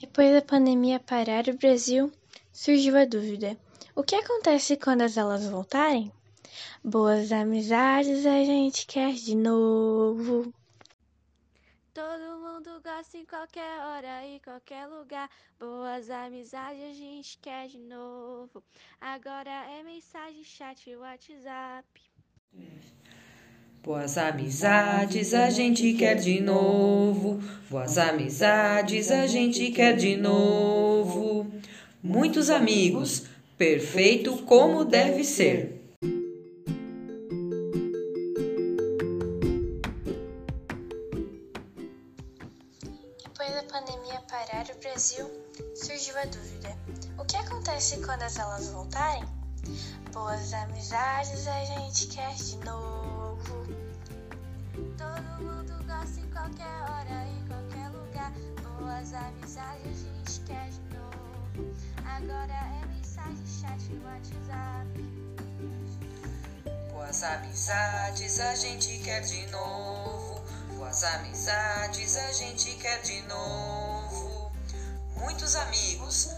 Depois da pandemia parar o Brasil, surgiu a dúvida: o que acontece quando as aulas voltarem? Boas amizades a gente quer de novo. Todo mundo gosta em qualquer hora e qualquer lugar. Boas amizades a gente quer de novo. Agora é mensagem, chat, WhatsApp. Boas amizades a gente quer de novo. Boas amizades a gente quer de novo. Muitos amigos, perfeito como deve ser. Depois da pandemia parar o Brasil, surgiu a dúvida: o que acontece quando as aulas voltarem? Boas amizades a gente quer de novo. Todo mundo gosta em qualquer hora e qualquer lugar. Boas amizades a gente quer de novo. Agora é mensagem, chat, WhatsApp. Boas amizades a gente quer de novo. Boas amizades a gente quer de novo. Muitos amigos,